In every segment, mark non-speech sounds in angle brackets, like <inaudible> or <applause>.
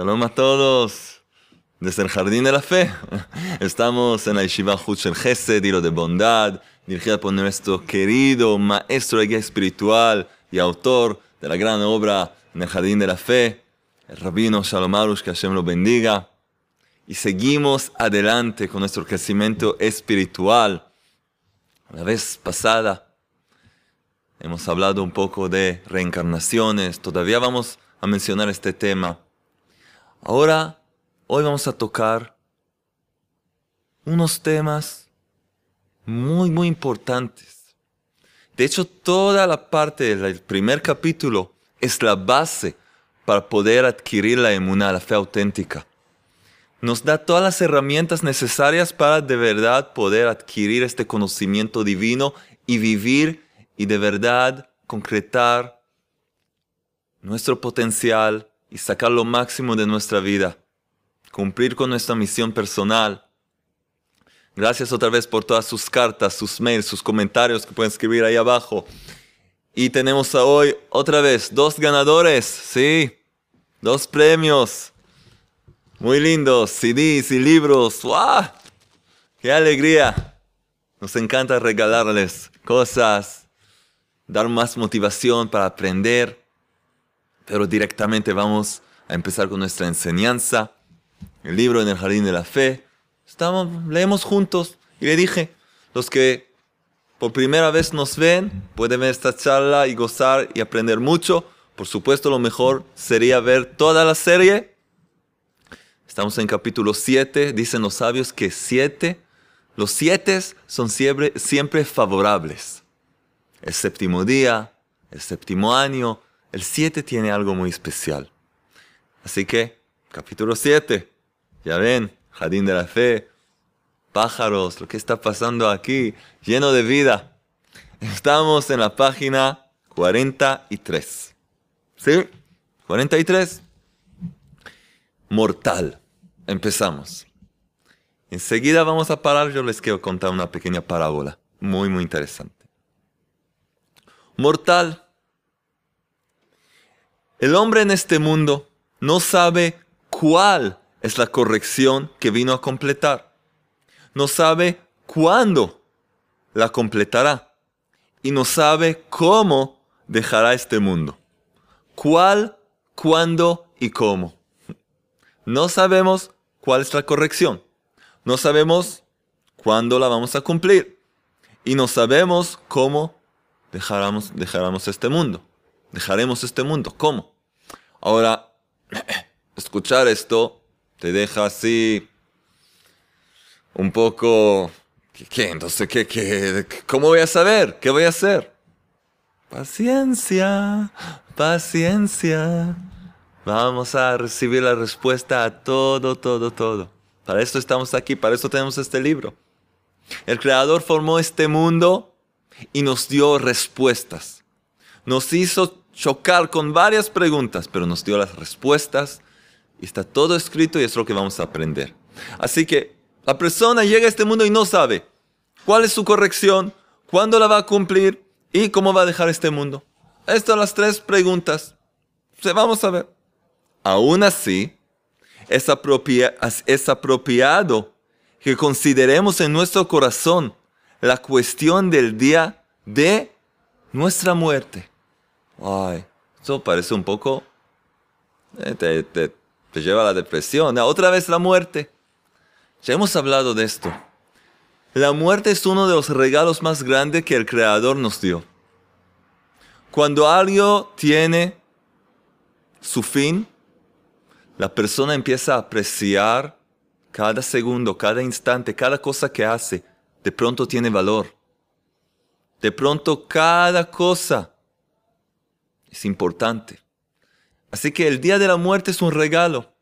Shalom a todos desde el Jardín de la Fe. Estamos en la Yeshiva Hutz el Gesed, Hilo de Bondad, dirigida por nuestro querido maestro de guía espiritual y autor de la gran obra en el Jardín de la Fe, el rabino Shalom Arush, que Hashem lo bendiga. Y seguimos adelante con nuestro crecimiento espiritual. La vez pasada hemos hablado un poco de reencarnaciones, todavía vamos a mencionar este tema. Ahora, hoy vamos a tocar unos temas muy, muy importantes. De hecho, toda la parte del primer capítulo es la base para poder adquirir la emuna, la fe auténtica. Nos da todas las herramientas necesarias para de verdad poder adquirir este conocimiento divino y vivir y de verdad concretar nuestro potencial y sacar lo máximo de nuestra vida, cumplir con nuestra misión personal. Gracias otra vez por todas sus cartas, sus mails, sus comentarios que pueden escribir ahí abajo. Y tenemos hoy otra vez dos ganadores, sí, dos premios. Muy lindos, CDs y libros. ¡Wow! ¡Qué alegría! Nos encanta regalarles cosas, dar más motivación para aprender pero directamente vamos a empezar con nuestra enseñanza, el libro en el jardín de la fe. Estamos, leemos juntos y le dije, los que por primera vez nos ven, pueden ver esta charla y gozar y aprender mucho. Por supuesto, lo mejor sería ver toda la serie. Estamos en capítulo 7, dicen los sabios que 7, los 7 son siempre, siempre favorables. El séptimo día, el séptimo año, el 7 tiene algo muy especial. Así que, capítulo 7, ya ven, jardín de la fe, pájaros, lo que está pasando aquí, lleno de vida. Estamos en la página 43. ¿Sí? 43. Mortal. Empezamos. Enseguida vamos a parar, yo les quiero contar una pequeña parábola, muy, muy interesante. Mortal el hombre en este mundo no sabe cuál es la corrección que vino a completar. No sabe cuándo la completará. Y no sabe cómo dejará este mundo. ¿Cuál, cuándo y cómo? No sabemos cuál es la corrección. No sabemos cuándo la vamos a cumplir. Y no sabemos cómo dejaremos, este mundo. Dejaremos este mundo. ¿Cómo? Ahora, <clears throat> escuchar esto te deja así un poco... ¿Qué? Entonces, ¿qué, qué, ¿cómo voy a saber? ¿Qué voy a hacer? Paciencia, paciencia. Vamos a recibir la respuesta a todo, todo, todo. Para esto estamos aquí, para eso tenemos este libro. El Creador formó este mundo y nos dio respuestas. Nos hizo chocar con varias preguntas, pero nos dio las respuestas y está todo escrito y es lo que vamos a aprender. Así que la persona llega a este mundo y no sabe cuál es su corrección, cuándo la va a cumplir y cómo va a dejar este mundo. Estas son las tres preguntas. Se vamos a ver. Aún así, es, es apropiado que consideremos en nuestro corazón la cuestión del día de nuestra muerte. Ay, eso parece un poco... Eh, te, lleva a la depresión. Otra vez la muerte. Ya hemos hablado de esto. La muerte es uno de los regalos más grandes que el Creador nos dio. Cuando algo tiene su fin, la persona empieza a apreciar cada segundo, cada instante, cada cosa que hace. De pronto tiene valor. De pronto cada cosa es importante. Así que el día de la muerte es un regalo.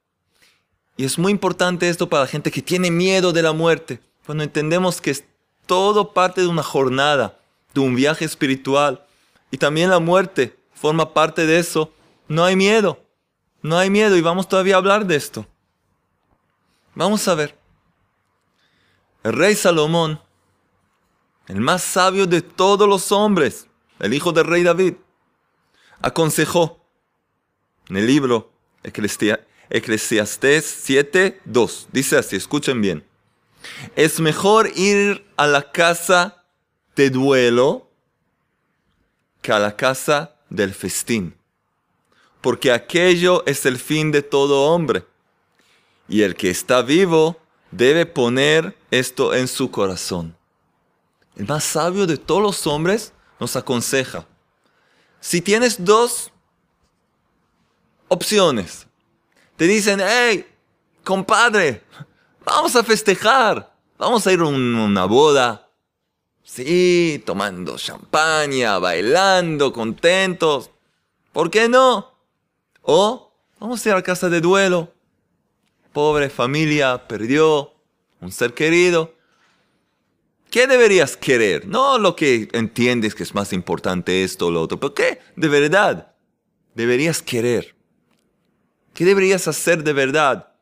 Y es muy importante esto para la gente que tiene miedo de la muerte. Cuando entendemos que es todo parte de una jornada, de un viaje espiritual. Y también la muerte forma parte de eso. No hay miedo. No hay miedo y vamos todavía a hablar de esto. Vamos a ver. El rey Salomón, el más sabio de todos los hombres, el hijo del rey David, aconsejó en el libro Eclesiastés 7, 2. Dice así, escuchen bien. Es mejor ir a la casa de duelo que a la casa del festín, porque aquello es el fin de todo hombre. Y el que está vivo debe poner esto en su corazón. El más sabio de todos los hombres nos aconseja, si tienes dos opciones, te dicen, hey, compadre, vamos a festejar, vamos a ir a una boda, sí, tomando champaña, bailando, contentos, ¿por qué no? O vamos a ir a casa de duelo, pobre familia perdió un ser querido. ¿Qué deberías querer? No lo que entiendes que es más importante esto o lo otro, pero ¿qué de verdad deberías querer? ¿Qué deberías hacer de verdad?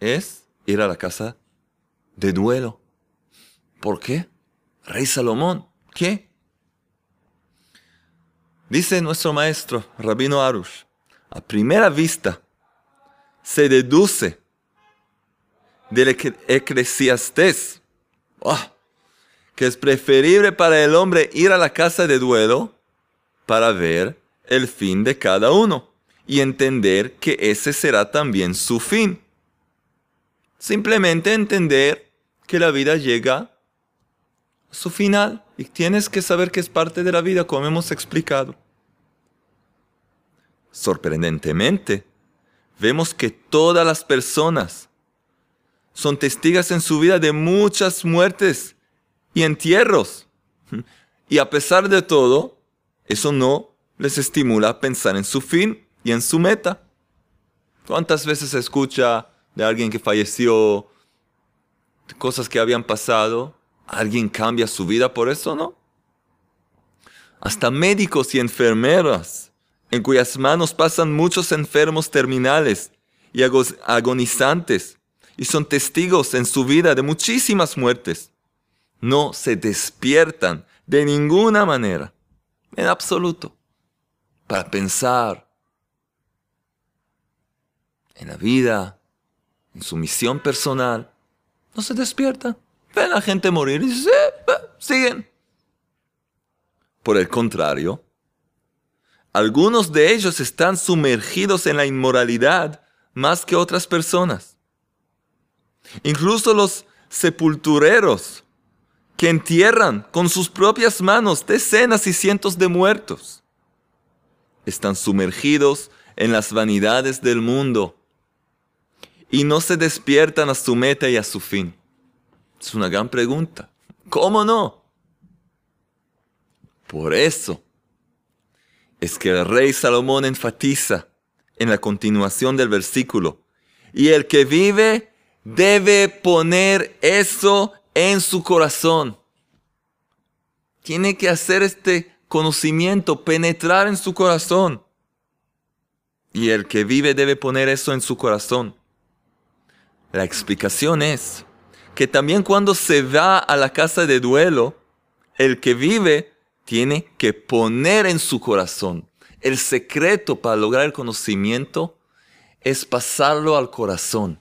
Es ir a la casa de duelo. ¿Por qué? Rey Salomón, ¿qué? Dice nuestro maestro, Rabino Arush, a primera vista, se deduce del eclesiastés ah, que es preferible para el hombre ir a la casa de duelo para ver el fin de cada uno y entender que ese será también su fin. Simplemente entender que la vida llega a su final y tienes que saber que es parte de la vida como hemos explicado. Sorprendentemente, vemos que todas las personas son testigas en su vida de muchas muertes y entierros. Y a pesar de todo, eso no les estimula a pensar en su fin y en su meta. ¿Cuántas veces se escucha de alguien que falleció, cosas que habían pasado? ¿Alguien cambia su vida por eso, no? Hasta médicos y enfermeras en cuyas manos pasan muchos enfermos terminales y agonizantes, y son testigos en su vida de muchísimas muertes, no se despiertan de ninguna manera, en absoluto, para pensar en la vida, en su misión personal. No se despiertan. Ven a la gente morir y siguen. Por el contrario, algunos de ellos están sumergidos en la inmoralidad más que otras personas. Incluso los sepultureros que entierran con sus propias manos decenas y cientos de muertos están sumergidos en las vanidades del mundo y no se despiertan a su meta y a su fin. Es una gran pregunta. ¿Cómo no? Por eso, es que el rey Salomón enfatiza en la continuación del versículo, y el que vive debe poner eso en su corazón. Tiene que hacer este conocimiento, penetrar en su corazón. Y el que vive debe poner eso en su corazón. La explicación es que también cuando se va a la casa de duelo, el que vive tiene que poner en su corazón. El secreto para lograr el conocimiento es pasarlo al corazón,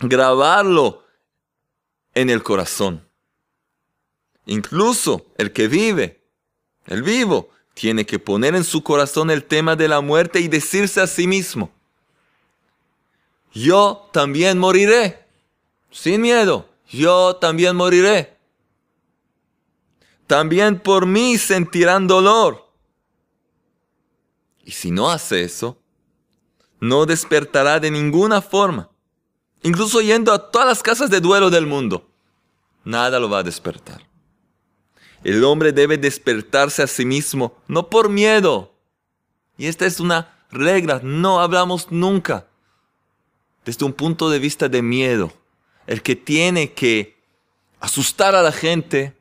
grabarlo en el corazón. Incluso el que vive, el vivo, tiene que poner en su corazón el tema de la muerte y decirse a sí mismo, yo también moriré, sin miedo, yo también moriré también por mí sentirán dolor. Y si no hace eso, no despertará de ninguna forma, incluso yendo a todas las casas de duelo del mundo. Nada lo va a despertar. El hombre debe despertarse a sí mismo, no por miedo. Y esta es una regla, no hablamos nunca desde un punto de vista de miedo. El que tiene que asustar a la gente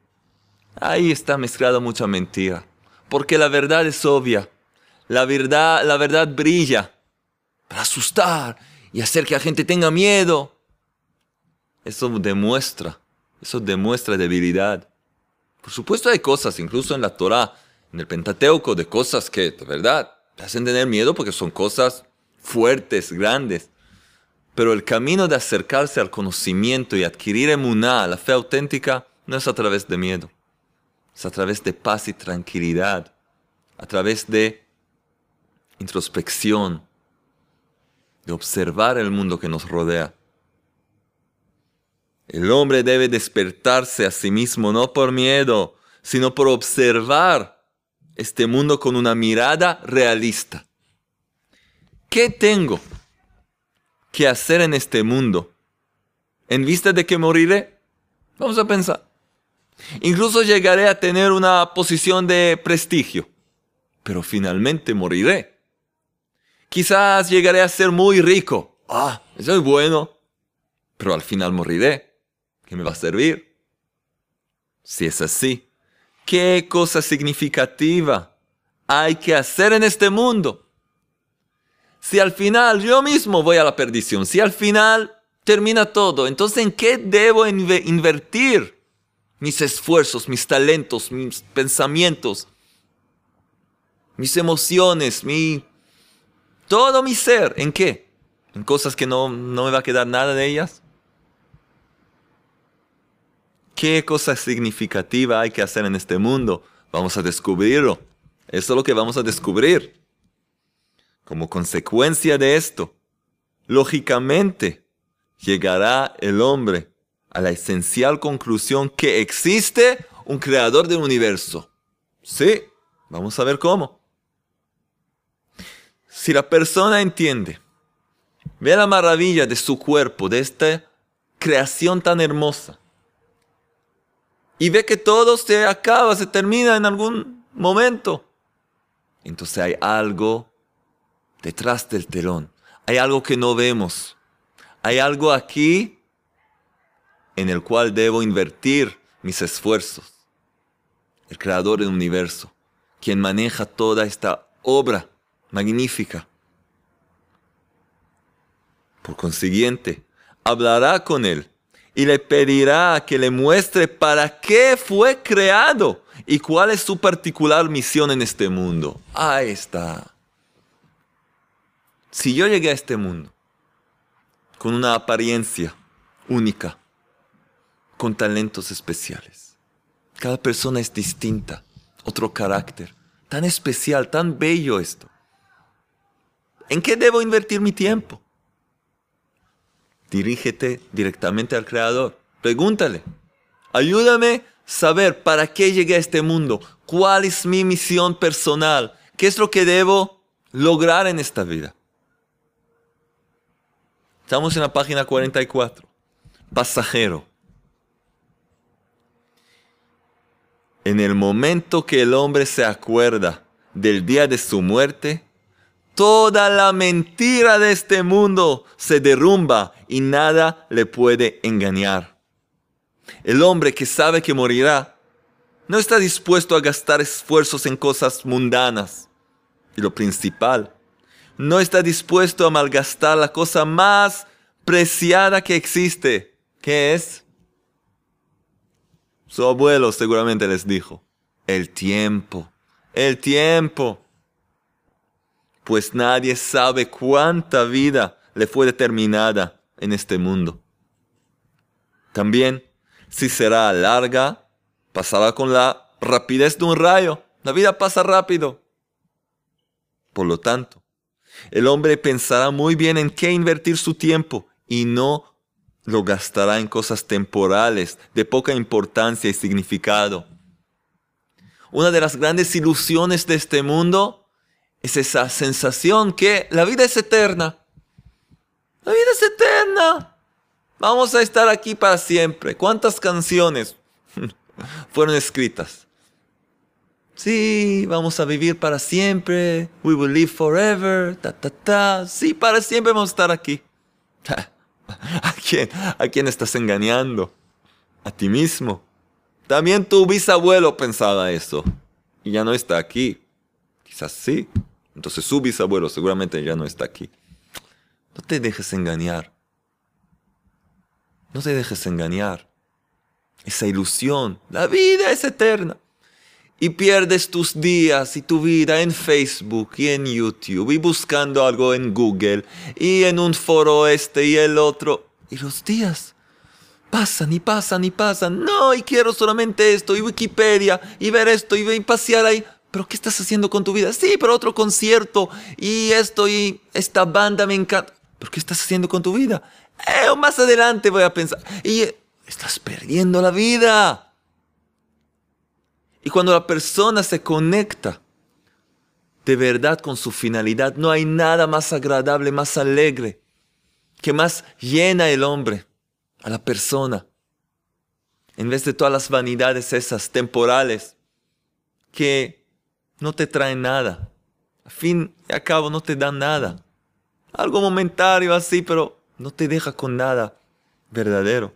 Ahí está mezclada mucha mentira. Porque la verdad es obvia. La verdad, la verdad brilla para asustar y hacer que la gente tenga miedo. Eso demuestra, eso demuestra debilidad. Por supuesto hay cosas, incluso en la Torah, en el Pentateuco, de cosas que de verdad te hacen tener miedo porque son cosas fuertes, grandes. Pero el camino de acercarse al conocimiento y adquirir emuná, la fe auténtica, no es a través de miedo. Es a través de paz y tranquilidad. A través de introspección. De observar el mundo que nos rodea. El hombre debe despertarse a sí mismo no por miedo, sino por observar este mundo con una mirada realista. ¿Qué tengo que hacer en este mundo en vista de que moriré? Vamos a pensar. Incluso llegaré a tener una posición de prestigio, pero finalmente moriré. Quizás llegaré a ser muy rico. Ah, eso es bueno, pero al final moriré. ¿Qué me va a servir? Si es así, ¿qué cosa significativa hay que hacer en este mundo? Si al final yo mismo voy a la perdición, si al final termina todo, entonces ¿en qué debo invertir mis esfuerzos, mis talentos, mis pensamientos, mis emociones, mi todo mi ser? ¿En qué? ¿En cosas que no, no me va a quedar nada de ellas? ¿Qué cosa significativa hay que hacer en este mundo? Vamos a descubrirlo. Eso es lo que vamos a descubrir. Como consecuencia de esto, lógicamente, llegará el hombre a la esencial conclusión que existe un creador del universo. Sí, vamos a ver cómo. Si la persona entiende, ve la maravilla de su cuerpo, de esta creación tan hermosa, y ve que todo se acaba, se termina en algún momento. Entonces hay algo detrás del telón. Hay algo que no vemos. Hay algo aquí en el cual debo invertir mis esfuerzos. El creador del universo, quien maneja toda esta obra magnífica. Por consiguiente, hablará con él y le pedirá que le muestre para qué fue creado y cuál es su particular misión en este mundo. Ahí está. Si yo llegué a este mundo con una apariencia única, con talentos especiales, cada persona es distinta, otro carácter, tan especial, tan bello esto. ¿En qué debo invertir mi tiempo? dirígete directamente al Creador. Pregúntale. Ayúdame a saber para qué llegué a este mundo. ¿Cuál es mi misión personal? ¿Qué es lo que debo lograr en esta vida? Estamos en la página 44. Pasajero. En el momento que el hombre se acuerda del día de su muerte, Toda la mentira de este mundo se derrumba y nada le puede engañar. El hombre que sabe que morirá no está dispuesto a gastar esfuerzos en cosas mundanas. Y lo principal, no está dispuesto a malgastar la cosa más preciada que existe. ¿Qué es? Su abuelo seguramente les dijo, el tiempo, el tiempo pues nadie sabe cuánta vida le fue determinada en este mundo. También, si será larga, pasará con la rapidez de un rayo. La vida pasa rápido. Por lo tanto, el hombre pensará muy bien en qué invertir su tiempo y no lo gastará en cosas temporales de poca importancia y significado. Una de las grandes ilusiones de este mundo es esa sensación que la vida es eterna. La vida es eterna. Vamos a estar aquí para siempre. ¿Cuántas canciones <laughs> fueron escritas? Sí, vamos a vivir para siempre. We will live forever. Ta, ta, ta. Sí, para siempre vamos a estar aquí. <laughs> ¿A quién, ¿A quién estás engañando? A ti mismo. También tu bisabuelo pensaba eso. Y ya no está aquí. Quizás sí. Entonces su bisabuelo seguramente ya no está aquí. No te dejes engañar. No te dejes engañar. Esa ilusión. La vida es eterna. y pierdes tus días y tu vida en Facebook y en YouTube y buscando algo en Google y en un foro este y el otro. Y los días pasan y pasan y pasan. No, y quiero solamente esto y Wikipedia y ver esto y pasear ahí. Pero ¿qué estás haciendo con tu vida? Sí, pero otro concierto y esto y esta banda me encanta. ¿Pero qué estás haciendo con tu vida? Eh, más adelante voy a pensar. Y eh, estás perdiendo la vida. Y cuando la persona se conecta de verdad con su finalidad, no hay nada más agradable, más alegre, que más llena el hombre, a la persona. En vez de todas las vanidades esas temporales que no te traen nada. A fin y a cabo no te dan nada. Algo momentario así, pero no te deja con nada verdadero.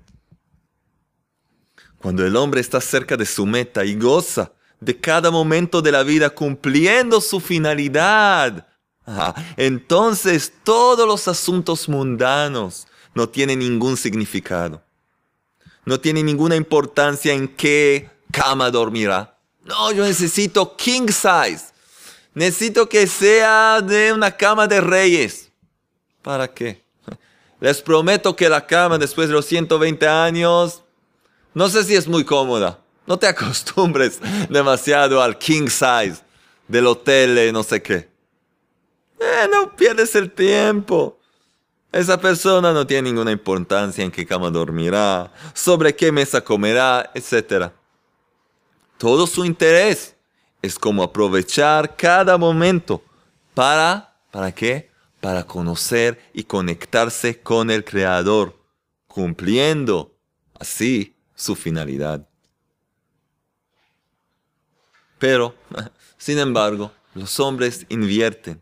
Cuando el hombre está cerca de su meta y goza de cada momento de la vida cumpliendo su finalidad, entonces todos los asuntos mundanos no tienen ningún significado. No tiene ninguna importancia en qué cama dormirá. No, yo necesito king size. Necesito que sea de una cama de reyes. ¿Para qué? Les prometo que la cama después de los 120 años no sé si es muy cómoda. No te <laughs> acostumbres demasiado al king size del hotel, no sé qué. Eh, no pierdes el tiempo. Esa persona no tiene ninguna importancia en qué cama dormirá, sobre qué mesa comerá, etc. Todo su interés es como aprovechar cada momento para, ¿para qué? Para conocer y conectarse con el Creador, cumpliendo así su finalidad. Pero, <laughs> sin embargo, los hombres invierten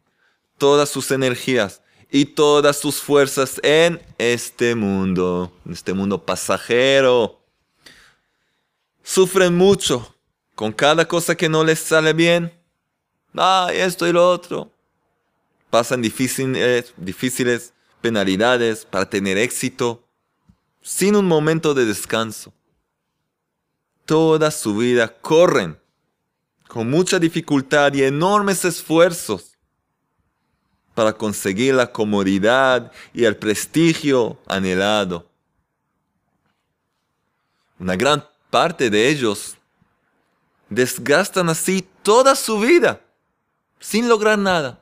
todas sus energías y todas sus fuerzas en este mundo, en este mundo pasajero. Sufren mucho con cada cosa que no les sale bien. Ah, esto y lo otro. Pasan difíciles, difíciles penalidades para tener éxito sin un momento de descanso toda su vida corren con mucha dificultad y enormes esfuerzos para conseguir la comodidad y el prestigio anhelado. Una gran parte de ellos desgastan así toda su vida sin lograr nada.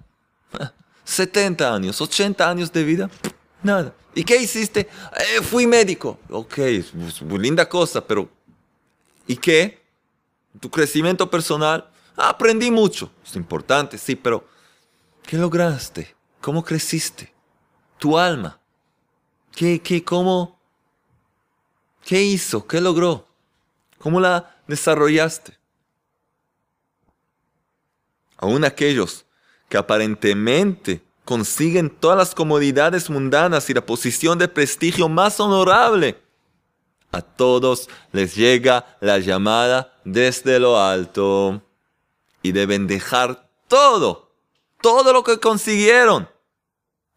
<laughs> 70 años, 80 años de vida, nada. ¿Y qué hiciste? Eh, fui médico. Ok, linda cosa, pero ¿Y qué? Tu crecimiento personal. aprendí mucho. Es importante, sí, pero ¿qué lograste? ¿Cómo creciste? Tu alma. ¿Qué, qué, cómo? ¿Qué hizo? ¿Qué logró? ¿Cómo la desarrollaste? Aún aquellos que aparentemente consiguen todas las comodidades mundanas y la posición de prestigio más honorable, a todos les llega la llamada desde lo alto y deben dejar todo, todo lo que consiguieron.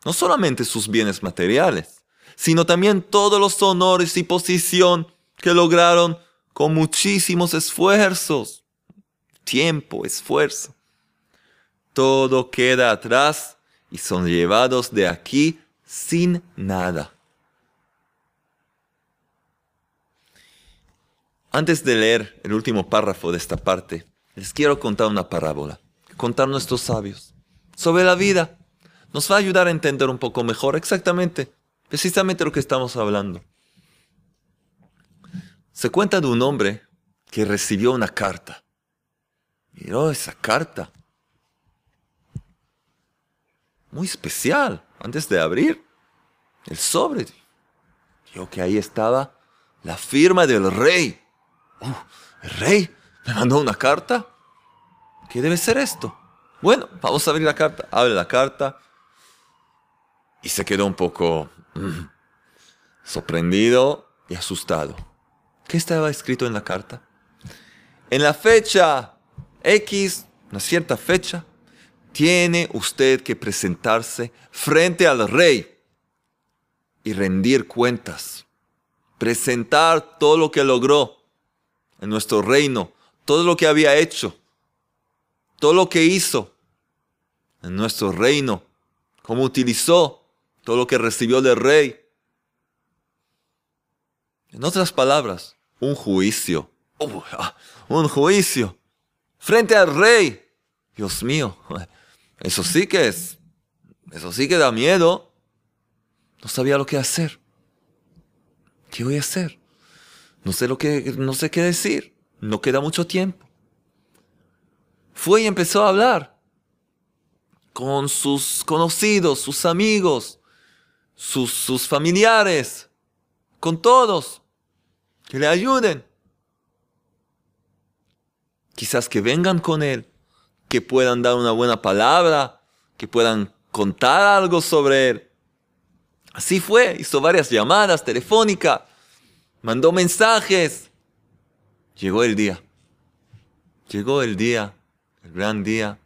No solamente sus bienes materiales, sino también todos los honores y posición que lograron con muchísimos esfuerzos, tiempo, esfuerzo. Todo queda atrás y son llevados de aquí sin nada. Antes de leer el último párrafo de esta parte, les quiero contar una parábola, contar nuestros sabios sobre la vida. Nos va a ayudar a entender un poco mejor exactamente, precisamente lo que estamos hablando. Se cuenta de un hombre que recibió una carta. Miró esa carta. Muy especial. Antes de abrir el sobre, vio que ahí estaba la firma del rey. Oh, ¿El rey me mandó una carta? ¿Qué debe ser esto? Bueno, vamos a abrir la carta. Abre la carta. Y se quedó un poco mm, sorprendido y asustado. ¿Qué estaba escrito en la carta? En la fecha X, una cierta fecha, tiene usted que presentarse frente al rey y rendir cuentas. Presentar todo lo que logró en nuestro reino, todo lo que había hecho, todo lo que hizo en nuestro reino, cómo utilizó todo lo que recibió del rey. En otras palabras, un juicio, ah, un juicio frente al rey. Dios mío, eso sí que es, eso sí que da miedo. No sabía lo que hacer. ¿Qué voy a hacer? No sé lo que, no sé qué decir. No queda mucho tiempo. Fue y empezó a hablar con sus conocidos, sus amigos, sus, sus familiares, con todos, que le ayuden. Quizás que vengan con él, que puedan dar una buena palabra, que puedan contar algo sobre él. Así fue, hizo varias llamadas telefónicas, mandó mensajes. Llegó el día. Llegó el día, el gran día.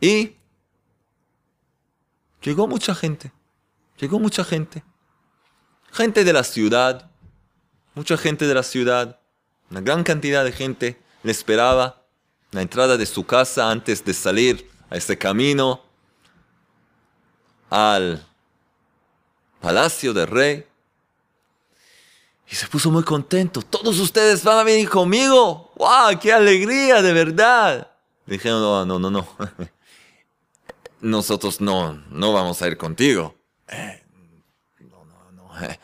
Y llegó mucha gente. Llegó mucha gente. Gente de la ciudad. Mucha gente de la ciudad. Una gran cantidad de gente le esperaba la entrada de su casa antes de salir a ese camino al palacio del rey. Y se puso muy contento. Todos ustedes van a venir conmigo. ¡Wow! ¡Qué alegría, de verdad! Dijeron, no, no, no, no. <laughs> Nosotros no, no vamos a ir contigo. Eh, no, no, no. Eh,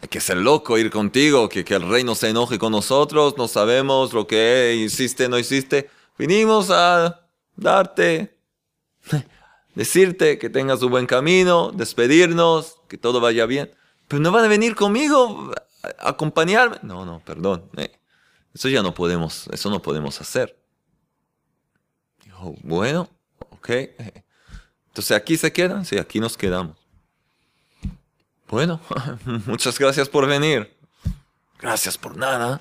hay que ser loco ir contigo, que, que el rey no se enoje con nosotros. No sabemos lo que hiciste, no hiciste. Vinimos a darte <laughs> decirte que tengas un buen camino, despedirnos, que todo vaya bien. Pero no van a venir conmigo a acompañarme. No, no, perdón. Eh, eso ya no podemos, eso no podemos hacer. Dijo, bueno, ok. Entonces aquí se quedan, sí, aquí nos quedamos. Bueno, <laughs> muchas gracias por venir. Gracias por nada.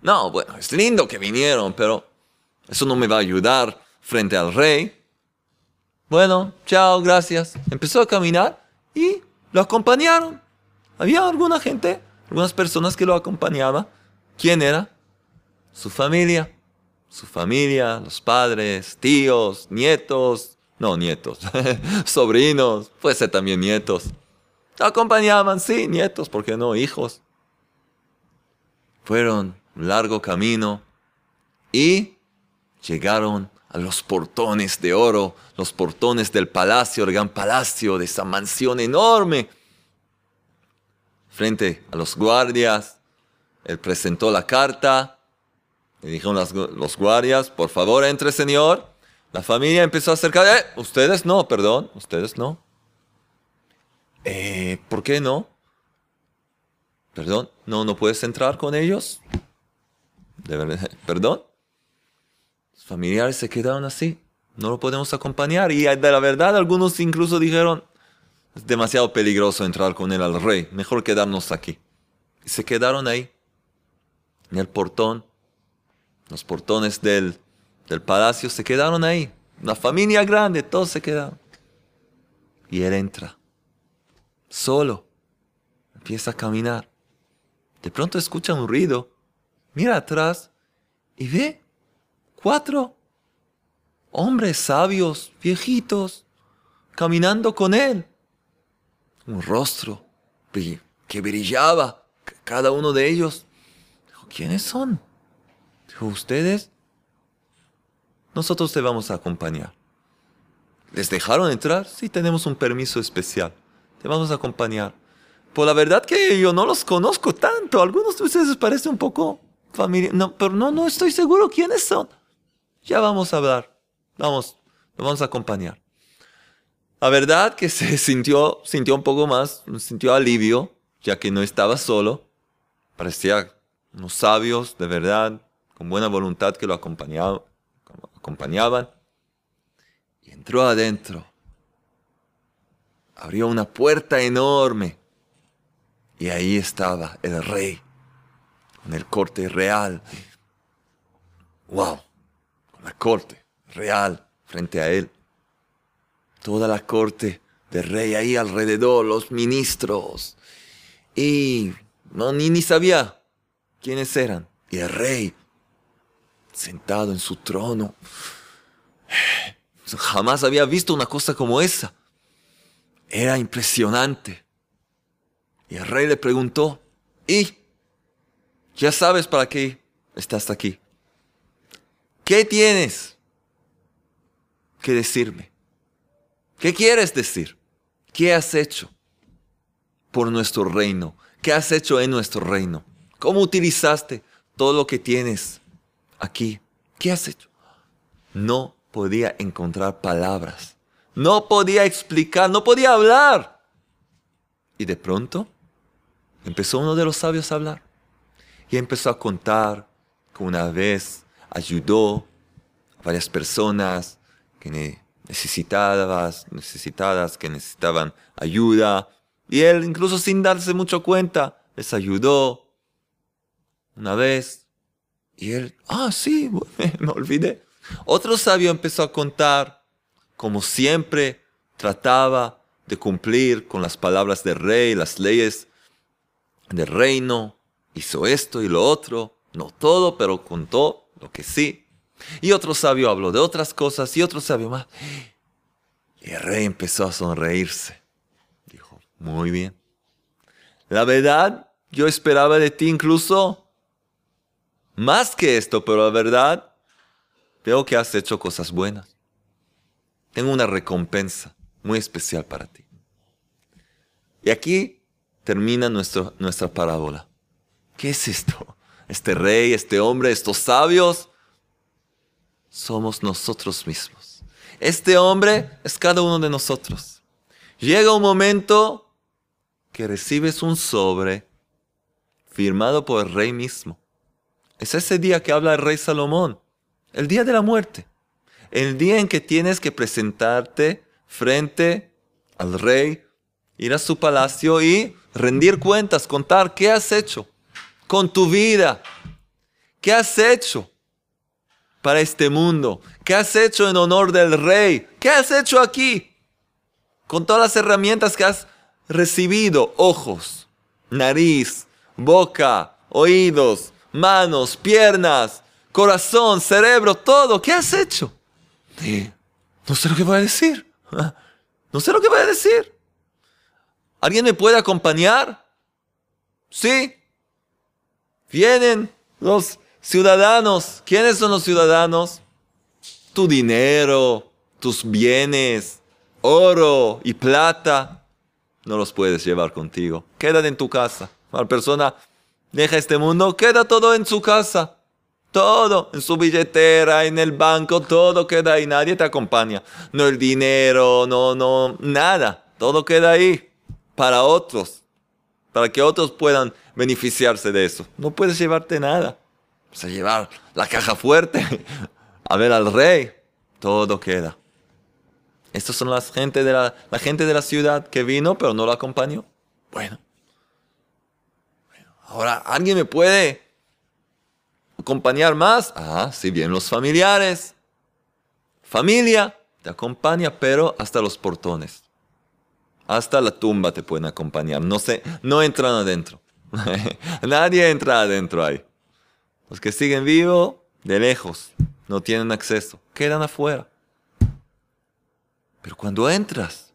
No, bueno, es lindo que vinieron, pero eso no me va a ayudar frente al rey. Bueno, chao, gracias. Empezó a caminar y lo acompañaron. Había alguna gente, algunas personas que lo acompañaban. ¿Quién era? Su familia. Su familia, los padres, tíos, nietos. No, nietos. <laughs> Sobrinos. Puede ser también nietos. Acompañaban, sí, nietos, ¿por qué no? Hijos. Fueron un largo camino y llegaron a los portones de oro, los portones del palacio, el gran palacio de esa mansión enorme. Frente a los guardias, él presentó la carta, le dijeron los guardias, por favor entre señor. La familia empezó a acercar, eh, ustedes no, perdón, ustedes no. Eh, ¿Por qué no? Perdón, no, no puedes entrar con ellos. De verdad, <laughs> perdón familiares se quedaron así. No lo podemos acompañar. Y de la verdad, algunos incluso dijeron, es demasiado peligroso entrar con él al rey. Mejor quedarnos aquí. Y se quedaron ahí, en el portón. Los portones del, del palacio se quedaron ahí. Una familia grande, todos se quedaron. Y él entra, solo. Empieza a caminar. De pronto escucha un ruido. Mira atrás y ve cuatro hombres sabios, viejitos, caminando con él. Un rostro que brillaba, cada uno de ellos. Dijo, ¿quiénes son? Dijo, ustedes. Nosotros te vamos a acompañar. ¿Les dejaron entrar? Sí, tenemos un permiso especial. Te vamos a acompañar. Por la verdad que yo no los conozco tanto. Algunos de ustedes parecen un poco familia. No, pero no, no estoy seguro quiénes son ya vamos a hablar, vamos, lo vamos a acompañar. La verdad que se <laughs> sintió, sintió un poco más, sintió alivio, ya que no estaba solo. Parecía unos sabios de verdad, con buena voluntad que lo acompañaban. acompañaban. Y entró adentro. Abrió una puerta enorme. Y ahí estaba el rey, en el corte real. ¡Wow! La corte real frente a él. Toda la corte del rey ahí alrededor, los ministros. Y no, ni, ni sabía quiénes eran. Y el rey sentado en su trono. <sighs> Jamás había visto una cosa como esa. Era impresionante. Y el rey le preguntó, ¿y? Ya sabes para qué estás aquí. ¿Qué tienes que decirme? ¿Qué quieres decir? ¿Qué has hecho por nuestro reino? ¿Qué has hecho en nuestro reino? ¿Cómo utilizaste todo lo que tienes aquí? ¿Qué has hecho? No podía encontrar palabras. No podía explicar, no podía hablar. Y de pronto empezó uno de los sabios a hablar. Y empezó a contar que una vez ayudó a varias personas que necesitadas, necesitadas, que necesitaban ayuda. Y él, incluso sin darse mucho cuenta, les ayudó una vez. Y él, ah, sí, <laughs> me olvidé. Otro sabio empezó a contar como siempre trataba de cumplir con las palabras del rey, las leyes del reino. Hizo esto y lo otro. No todo, pero contó que sí. Y otro sabio habló de otras cosas y otro sabio más. Y el rey empezó a sonreírse. Dijo, muy bien. La verdad, yo esperaba de ti incluso más que esto, pero la verdad, veo que has hecho cosas buenas. Tengo una recompensa muy especial para ti. Y aquí termina nuestra parábola. ¿Qué es esto? Este rey, este hombre, estos sabios, somos nosotros mismos. Este hombre es cada uno de nosotros. Llega un momento que recibes un sobre firmado por el rey mismo. Es ese día que habla el rey Salomón, el día de la muerte, el día en que tienes que presentarte frente al rey, ir a su palacio y rendir cuentas, contar qué has hecho con tu vida, qué has hecho para este mundo, qué has hecho en honor del rey, qué has hecho aquí, con todas las herramientas que has recibido, ojos, nariz, boca, oídos, manos, piernas, corazón, cerebro, todo. ¿Qué has hecho? No sé lo que voy a decir. <laughs> No sé lo que voy a decir. ¿Alguien me puede acompañar? Sí. Vienen los ciudadanos. ¿Quiénes son los ciudadanos? Tu dinero, tus bienes, oro y plata. No los puedes llevar contigo. Quedan en tu casa. La persona deja este mundo, queda todo en su casa. Todo, en su billetera, en el banco, todo queda ahí, nadie te acompaña. No el dinero, no, no, nada. Todo queda ahí para otros, para que otros puedan beneficiarse de eso. No puedes llevarte nada. Vas a llevar la caja fuerte <laughs> a ver al rey. Todo queda. Estas son las gente de la, gente de la ciudad que vino, pero no la acompañó. Bueno. Ahora, ¿alguien me puede acompañar más? Ah, si bien los familiares. Familia te acompaña, pero hasta los portones. Hasta la tumba te pueden acompañar. No sé, no entran adentro. <laughs> Nadie entra adentro ahí. Los que siguen vivos, de lejos, no tienen acceso. Quedan afuera. Pero cuando entras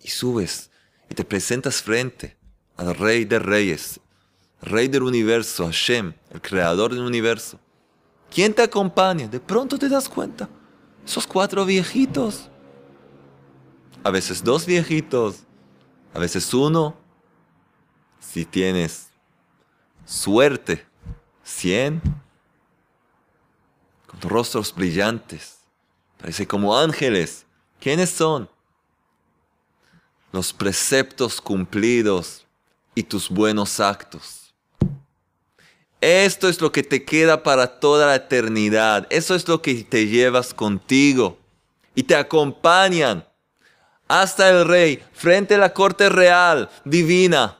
y subes y te presentas frente al Rey de Reyes, Rey del universo, Hashem, el creador del universo. ¿Quién te acompaña? De pronto te das cuenta. Esos cuatro viejitos. A veces dos viejitos. A veces uno. Si tienes suerte, cien. Con rostros brillantes. Parece como ángeles. ¿Quiénes son? Los preceptos cumplidos y tus buenos actos. Esto es lo que te queda para toda la eternidad. Eso es lo que te llevas contigo. Y te acompañan hasta el rey, frente a la corte real, divina.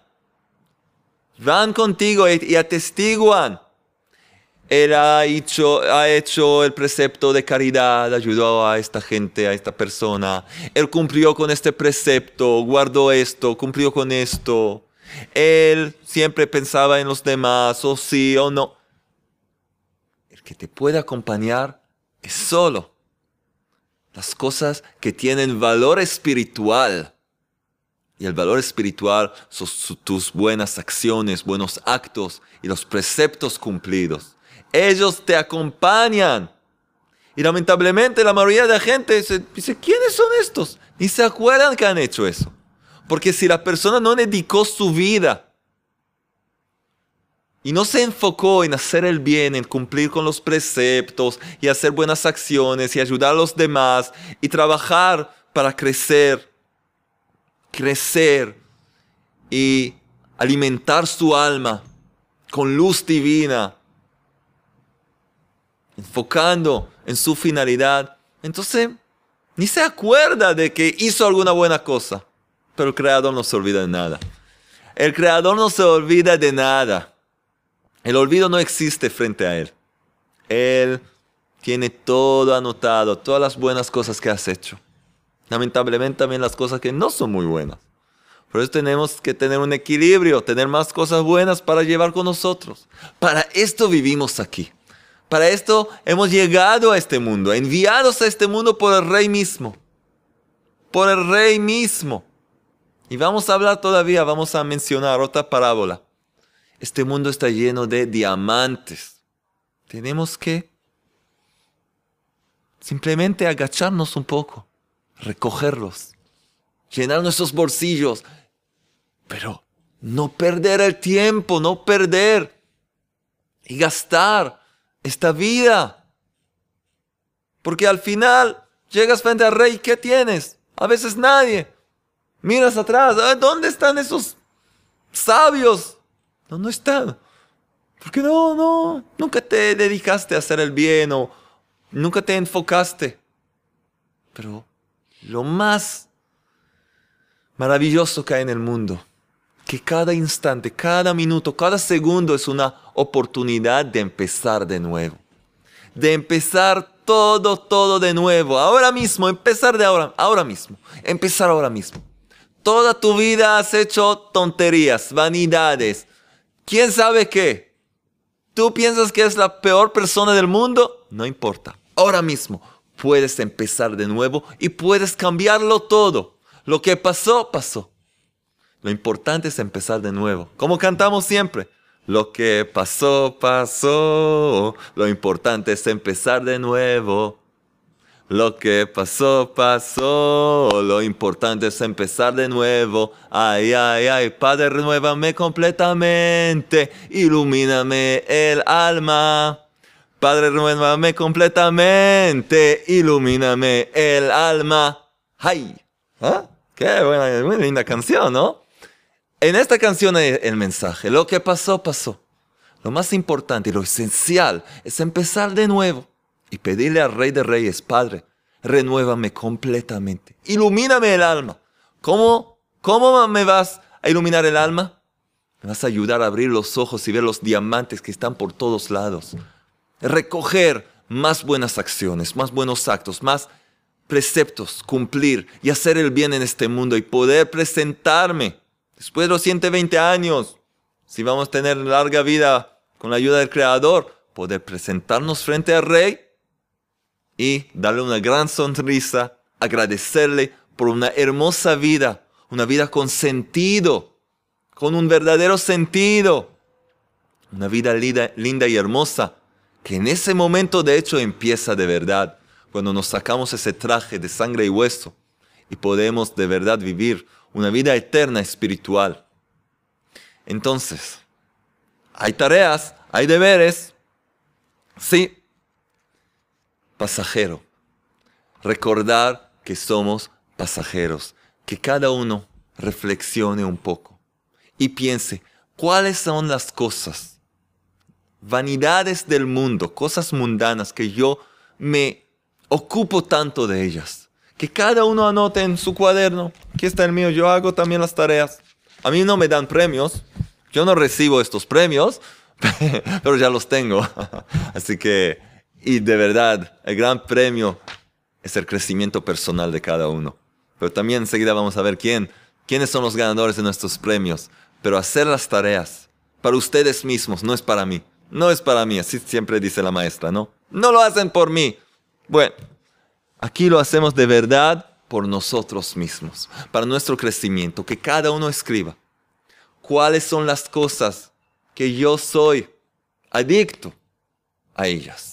Van contigo y atestiguan. Él ha hecho, ha hecho el precepto de caridad, ayudó a esta gente, a esta persona. Él cumplió con este precepto, guardó esto, cumplió con esto. Él siempre pensaba en los demás, o sí o no. El que te puede acompañar es solo las cosas que tienen valor espiritual. Y el valor espiritual son tus buenas acciones, buenos actos y los preceptos cumplidos. Ellos te acompañan. Y lamentablemente la mayoría de la gente dice, ¿quiénes son estos? Ni se acuerdan que han hecho eso. Porque si la persona no dedicó su vida y no se enfocó en hacer el bien, en cumplir con los preceptos y hacer buenas acciones y ayudar a los demás y trabajar para crecer, crecer y alimentar su alma con luz divina, enfocando en su finalidad, entonces ni se acuerda de que hizo alguna buena cosa. Pero el Creador no se olvida de nada. El Creador no se olvida de nada. El olvido no existe frente a Él. Él tiene todo anotado, todas las buenas cosas que has hecho. Lamentablemente también las cosas que no son muy buenas. Por eso tenemos que tener un equilibrio, tener más cosas buenas para llevar con nosotros. Para esto vivimos aquí. Para esto hemos llegado a este mundo, enviados a este mundo por el Rey mismo. Por el Rey mismo. Y vamos a hablar todavía, vamos a mencionar otra parábola este mundo está lleno de diamantes. Tenemos que simplemente agacharnos un poco, recogerlos, llenar nuestros bolsillos, pero no perder el tiempo, no perder y gastar esta vida. Porque al final llegas frente al rey, ¿qué tienes? A veces nadie. Miras atrás, ¿dónde están esos sabios no, no está. Porque no, no, nunca te dedicaste a hacer el bien o nunca te enfocaste. Pero lo más maravilloso que hay en el mundo, que cada instante, cada minuto, cada segundo es una oportunidad de empezar de nuevo. De empezar todo, todo de nuevo. Ahora mismo, empezar de ahora, ahora mismo. Empezar ahora mismo. Toda tu vida has hecho tonterías, vanidades, ¿Quién sabe qué? ¿Tú piensas que es la peor persona del mundo? No importa. Ahora mismo puedes empezar de nuevo y puedes cambiarlo todo. Lo que pasó, pasó. Lo importante es empezar de nuevo. Como cantamos siempre. Lo que pasó, pasó. Lo importante es empezar de nuevo. Lo que pasó, pasó. Lo importante es empezar de nuevo. Ay, ay, ay, Padre, renuévame completamente. Ilumíname el alma. Padre, renuévame completamente. Ilumíname el alma. ¡Ay! ¿Ah? Qué buena, muy linda canción, ¿no? En esta canción hay el mensaje. Lo que pasó, pasó. Lo más importante y lo esencial es empezar de nuevo y pedirle al Rey de Reyes, Padre, renuévame completamente. Ilumíname el alma. ¿Cómo, ¿Cómo me vas a iluminar el alma? Me vas a ayudar a abrir los ojos y ver los diamantes que están por todos lados. Recoger más buenas acciones, más buenos actos, más preceptos, cumplir y hacer el bien en este mundo y poder presentarme después de los 120 años, si vamos a tener larga vida con la ayuda del Creador, poder presentarnos frente al Rey y darle una gran sonrisa, agradecerle por una hermosa vida, una vida con sentido, con un verdadero sentido, una vida linda, y hermosa, que en ese momento de hecho empieza de verdad, cuando nos sacamos ese traje de sangre y hueso y podemos de verdad vivir una vida eterna espiritual. Entonces, hay tareas, hay deberes, sí, pasajero. Recordar que somos pasajeros. Que cada uno reflexione un poco y piense cuáles son las cosas, vanidades del mundo, cosas mundanas que yo me ocupo tanto de ellas. Que cada uno anote en su cuaderno, aquí está el mío, yo hago también las tareas. A mí no me dan premios, yo no recibo estos premios, <laughs> pero ya los tengo. <laughs> Así que y de verdad, el gran premio es el crecimiento personal de cada uno. Pero también enseguida vamos a ver quién, quiénes son los ganadores de nuestros premios. Pero hacer las tareas para ustedes mismos, no es para mí, no es para mí, así siempre dice la maestra, ¿no? No lo hacen por mí. Bueno, aquí lo hacemos de verdad por nosotros mismos, para nuestro crecimiento, que cada uno escriba cuáles son las cosas que yo soy adicto a ellas.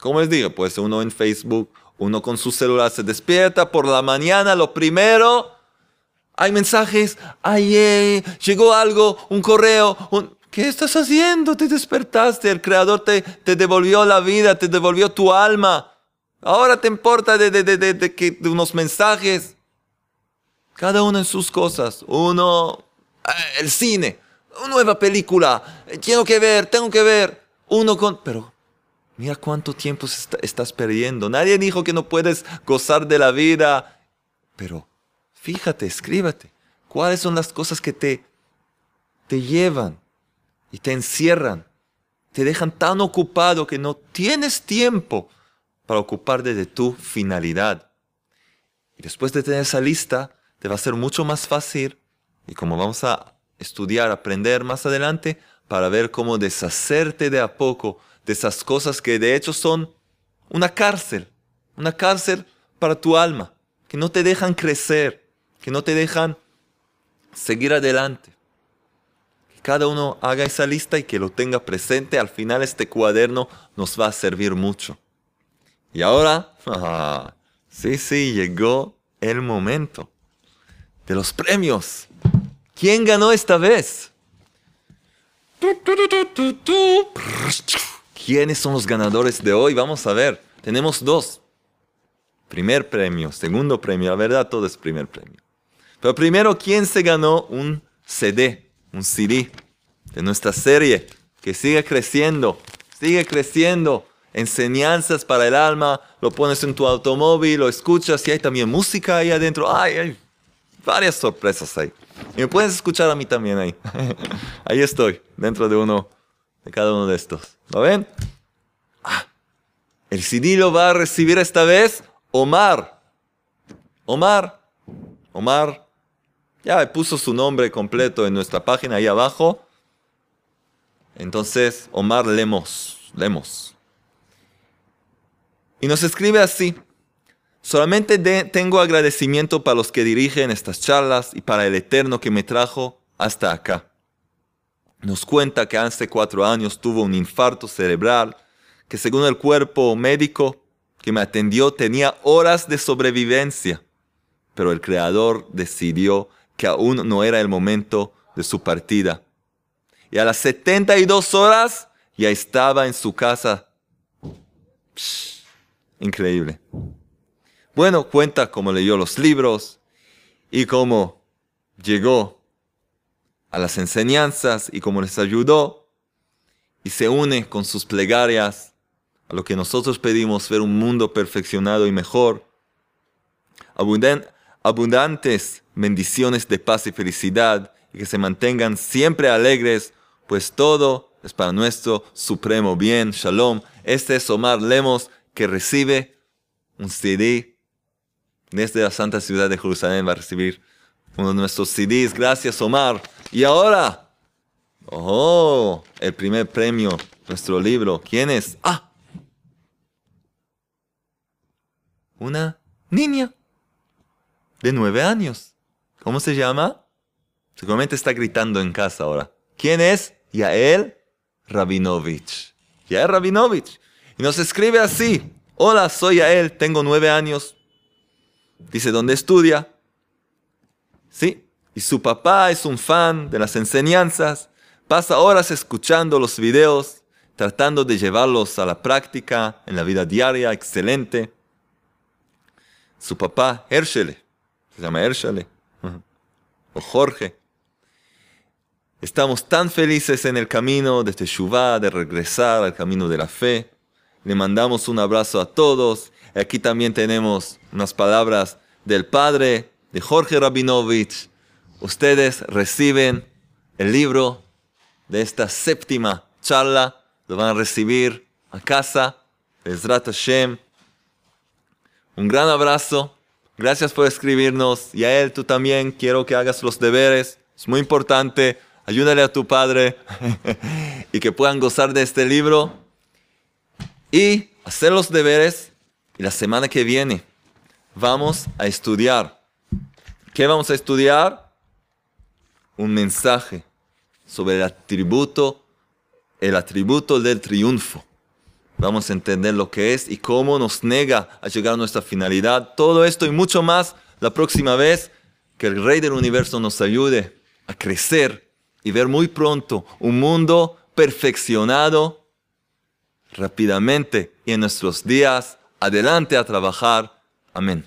Como les digo, pues uno en Facebook, uno con su celular se despierta por la mañana, lo primero, hay mensajes, ay, eh, llegó algo, un correo, ¿qué estás haciendo? Te despertaste, el Creador te, devolvió la vida, te devolvió tu alma. Ahora te importa de, de, de, de, unos mensajes. Cada uno en sus cosas. Uno, eh, el cine, una nueva película, tengo que ver, tengo que ver. Uno con... Pero mira cuánto tiempo estás perdiendo. Nadie dijo que no puedes gozar de la vida. Pero fíjate, escríbete. ¿Cuáles son las cosas que te, te llevan y te encierran? Te dejan tan ocupado que no tienes tiempo para ocuparte de tu finalidad. Y después de tener esa lista, te va a ser mucho más fácil, y como vamos a estudiar, aprender más adelante, para ver cómo deshacerte de a poco de esas cosas que de hecho son una cárcel, una cárcel para tu alma, que no te dejan crecer, que no te dejan seguir adelante. Cada uno haga esa lista y que lo tenga presente. Al final este cuaderno nos va a servir mucho. Y ahora, <laughs> sí, sí, llegó el momento de los premios. ¿Quién ganó esta vez? ¿Quiénes son los ganadores de hoy? Vamos a ver. Tenemos dos. Primer premio, segundo premio. La verdad, todo es primer premio. Pero primero, ¿quién se ganó un CD, un CD de nuestra serie que sigue creciendo, sigue creciendo? Enseñanzas para el alma, lo pones en tu automóvil, lo escuchas y hay también música ahí adentro. Ay, hay varias sorpresas ahí. Y me puedes escuchar a mí también ahí. <laughs> ahí estoy, dentro de uno, de cada uno de estos. ¿Lo ven? Ah, el CD lo va a recibir esta vez Omar. Omar. Omar. Ya puso su nombre completo en nuestra página ahí abajo. Entonces, Omar Lemos. Lemos. Y nos escribe así. Solamente tengo agradecimiento para los que dirigen estas charlas y para el Eterno que me trajo hasta acá. Nos cuenta que hace cuatro años tuvo un infarto cerebral, que según el cuerpo médico que me atendió tenía horas de sobrevivencia, pero el Creador decidió que aún no era el momento de su partida. Y a las 72 horas ya estaba en su casa. increíble. Bueno, cuenta cómo leyó los libros y cómo llegó a las enseñanzas y cómo les ayudó y se une con sus plegarias a lo que nosotros pedimos, ver un mundo perfeccionado y mejor. abundantes bendiciones de paz y felicidad y que se mantengan siempre alegres, pues todo es para nuestro supremo bien. Shalom. Este es Omar Lemos que recibe un CD desde la santa ciudad de Jerusalén va a recibir uno de nuestros CDs. Gracias, Omar. Y ahora, oh, el primer premio, nuestro libro. ¿Quién es? Ah, una niña de nueve años. ¿Cómo se llama? Seguramente está gritando en casa ahora. ¿Quién es? Yael Rabinovich. Yael Rabinovich. Y nos escribe así. Hola, soy Yael, tengo nueve años. Dice, ¿dónde estudia? Sí. Y su papá es un fan de las enseñanzas. Pasa horas escuchando los videos, tratando de llevarlos a la práctica en la vida diaria. Excelente. Su papá, Herschele, se llama <laughs> o Jorge. Estamos tan felices en el camino de Teshuvah, de regresar al camino de la fe. Le mandamos un abrazo a todos Aquí también tenemos unas palabras del padre de Jorge Rabinovich. Ustedes reciben el libro de esta séptima charla. Lo van a recibir a casa. Bezrat Hashem. Un gran abrazo. Gracias por escribirnos. Y a él tú también quiero que hagas los deberes. Es muy importante ayúdale a tu padre <laughs> y que puedan gozar de este libro y hacer los deberes. Y la semana que viene vamos a estudiar. ¿Qué vamos a estudiar? Un mensaje sobre el atributo, el atributo del triunfo. Vamos a entender lo que es y cómo nos nega a llegar a nuestra finalidad. Todo esto y mucho más la próxima vez que el Rey del Universo nos ayude a crecer y ver muy pronto un mundo perfeccionado rápidamente y en nuestros días adelante a trabajar. Amén.